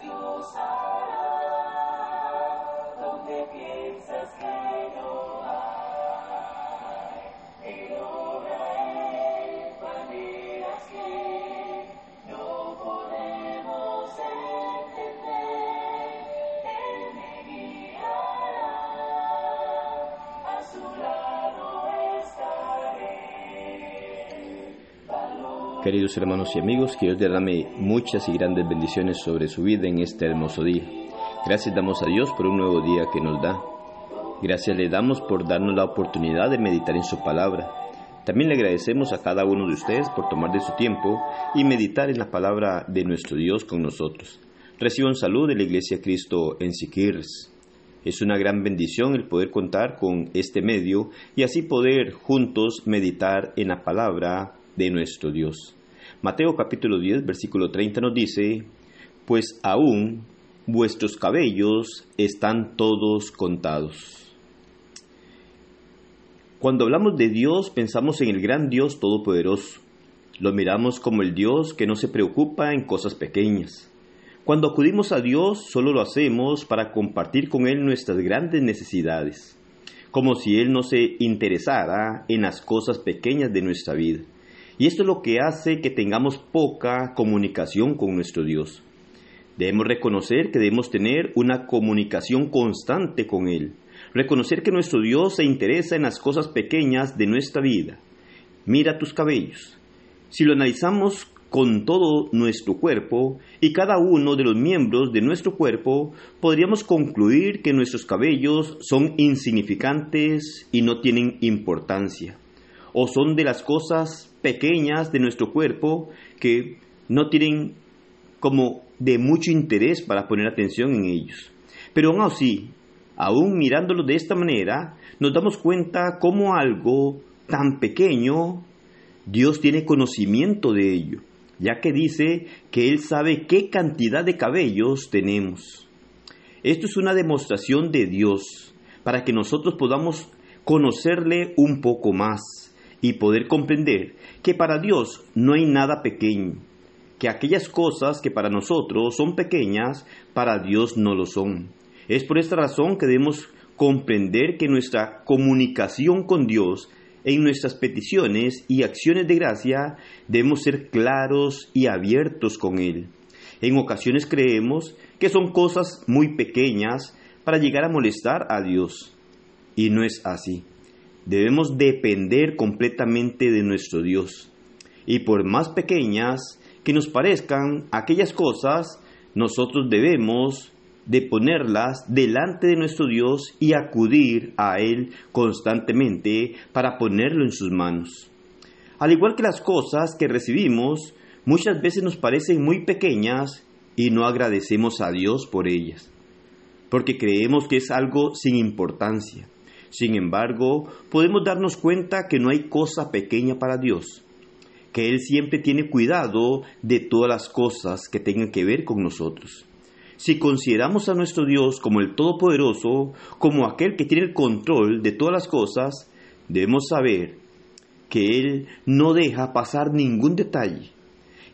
Dios hará Queridos hermanos y amigos, que Dios derrame muchas y grandes bendiciones sobre su vida en este hermoso día. Gracias damos a Dios por un nuevo día que nos da. Gracias le damos por darnos la oportunidad de meditar en su palabra. También le agradecemos a cada uno de ustedes por tomar de su tiempo y meditar en la palabra de nuestro Dios con nosotros. Reciban salud de la Iglesia Cristo en Siquirres. Es una gran bendición el poder contar con este medio y así poder juntos meditar en la palabra de nuestro Dios. Mateo capítulo 10, versículo 30 nos dice, pues aún vuestros cabellos están todos contados. Cuando hablamos de Dios pensamos en el gran Dios todopoderoso. Lo miramos como el Dios que no se preocupa en cosas pequeñas. Cuando acudimos a Dios solo lo hacemos para compartir con Él nuestras grandes necesidades, como si Él no se interesara en las cosas pequeñas de nuestra vida. Y esto es lo que hace que tengamos poca comunicación con nuestro Dios. Debemos reconocer que debemos tener una comunicación constante con Él. Reconocer que nuestro Dios se interesa en las cosas pequeñas de nuestra vida. Mira tus cabellos. Si lo analizamos con todo nuestro cuerpo y cada uno de los miembros de nuestro cuerpo, podríamos concluir que nuestros cabellos son insignificantes y no tienen importancia. O son de las cosas pequeñas de nuestro cuerpo que no tienen como de mucho interés para poner atención en ellos. Pero aún así, aún mirándolo de esta manera, nos damos cuenta cómo algo tan pequeño, Dios tiene conocimiento de ello, ya que dice que Él sabe qué cantidad de cabellos tenemos. Esto es una demostración de Dios, para que nosotros podamos conocerle un poco más y poder comprender que para Dios no hay nada pequeño, que aquellas cosas que para nosotros son pequeñas, para Dios no lo son. Es por esta razón que debemos comprender que nuestra comunicación con Dios en nuestras peticiones y acciones de gracia debemos ser claros y abiertos con Él. En ocasiones creemos que son cosas muy pequeñas para llegar a molestar a Dios. Y no es así. Debemos depender completamente de nuestro Dios. Y por más pequeñas que nos parezcan aquellas cosas, nosotros debemos de ponerlas delante de nuestro Dios y acudir a Él constantemente para ponerlo en sus manos. Al igual que las cosas que recibimos, muchas veces nos parecen muy pequeñas y no agradecemos a Dios por ellas, porque creemos que es algo sin importancia. Sin embargo, podemos darnos cuenta que no hay cosa pequeña para Dios, que Él siempre tiene cuidado de todas las cosas que tengan que ver con nosotros. Si consideramos a nuestro Dios como el Todopoderoso, como aquel que tiene el control de todas las cosas, debemos saber que Él no deja pasar ningún detalle,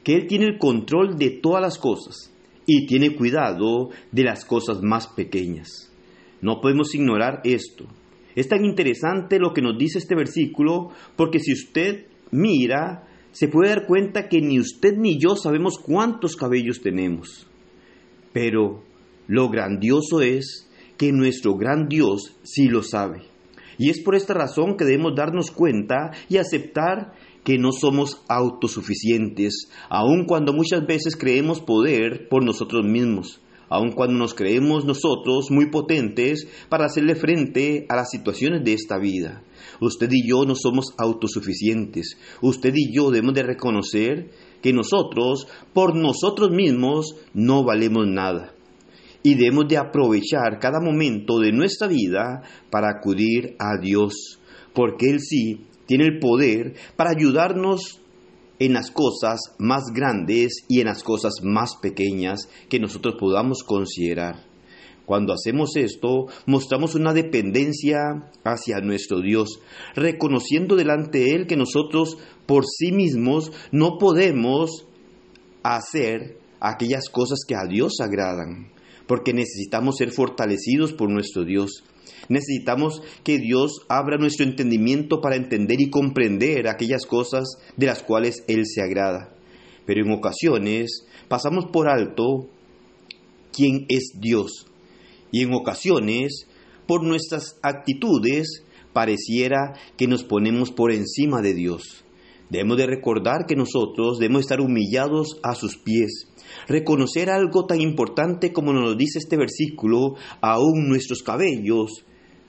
que Él tiene el control de todas las cosas y tiene cuidado de las cosas más pequeñas. No podemos ignorar esto. Es tan interesante lo que nos dice este versículo porque si usted mira, se puede dar cuenta que ni usted ni yo sabemos cuántos cabellos tenemos. Pero lo grandioso es que nuestro gran Dios sí lo sabe. Y es por esta razón que debemos darnos cuenta y aceptar que no somos autosuficientes, aun cuando muchas veces creemos poder por nosotros mismos, aun cuando nos creemos nosotros muy potentes para hacerle frente a las situaciones de esta vida. Usted y yo no somos autosuficientes. Usted y yo debemos de reconocer que nosotros, por nosotros mismos, no valemos nada. Y debemos de aprovechar cada momento de nuestra vida para acudir a Dios, porque Él sí tiene el poder para ayudarnos en las cosas más grandes y en las cosas más pequeñas que nosotros podamos considerar. Cuando hacemos esto, mostramos una dependencia hacia nuestro Dios, reconociendo delante de Él que nosotros por sí mismos no podemos hacer aquellas cosas que a Dios agradan, porque necesitamos ser fortalecidos por nuestro Dios. Necesitamos que Dios abra nuestro entendimiento para entender y comprender aquellas cosas de las cuales Él se agrada. Pero en ocasiones pasamos por alto quién es Dios. Y en ocasiones, por nuestras actitudes, pareciera que nos ponemos por encima de Dios. Debemos de recordar que nosotros debemos estar humillados a sus pies, reconocer algo tan importante como nos dice este versículo, aún nuestros cabellos,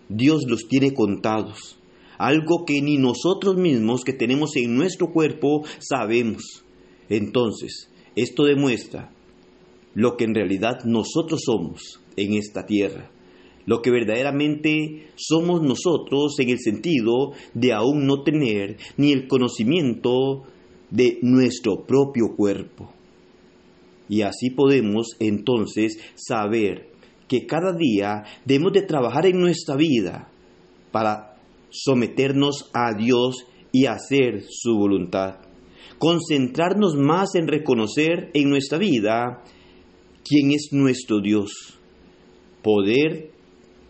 Dios los tiene contados, algo que ni nosotros mismos que tenemos en nuestro cuerpo sabemos. Entonces, esto demuestra lo que en realidad nosotros somos en esta tierra, lo que verdaderamente somos nosotros en el sentido de aún no tener ni el conocimiento de nuestro propio cuerpo. Y así podemos entonces saber que cada día debemos de trabajar en nuestra vida para someternos a Dios y hacer su voluntad. Concentrarnos más en reconocer en nuestra vida quién es nuestro Dios. Poder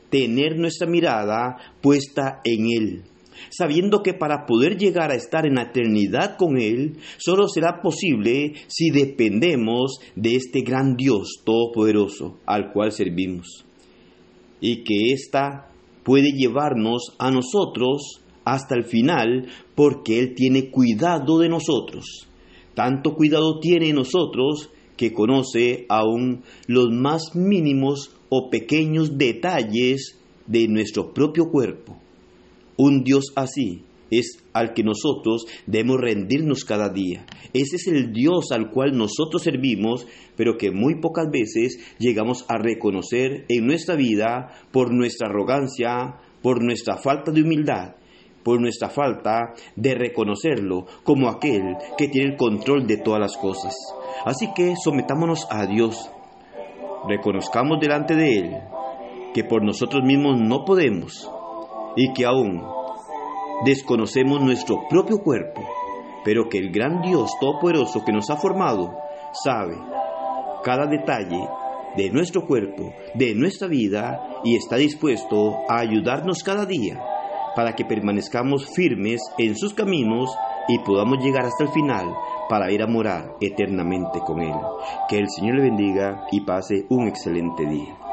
tener nuestra mirada puesta en Él, sabiendo que para poder llegar a estar en eternidad con Él, solo será posible si dependemos de este gran Dios todopoderoso al cual servimos. Y que ésta puede llevarnos a nosotros hasta el final porque Él tiene cuidado de nosotros. Tanto cuidado tiene nosotros que conoce aún los más mínimos o pequeños detalles de nuestro propio cuerpo. Un Dios así es al que nosotros debemos rendirnos cada día. Ese es el Dios al cual nosotros servimos, pero que muy pocas veces llegamos a reconocer en nuestra vida por nuestra arrogancia, por nuestra falta de humildad, por nuestra falta de reconocerlo como aquel que tiene el control de todas las cosas. Así que sometámonos a Dios, reconozcamos delante de Él que por nosotros mismos no podemos y que aún desconocemos nuestro propio cuerpo, pero que el gran Dios Todopoderoso que nos ha formado sabe cada detalle de nuestro cuerpo, de nuestra vida y está dispuesto a ayudarnos cada día para que permanezcamos firmes en sus caminos y podamos llegar hasta el final para ir a morar eternamente con Él. Que el Señor le bendiga y pase un excelente día.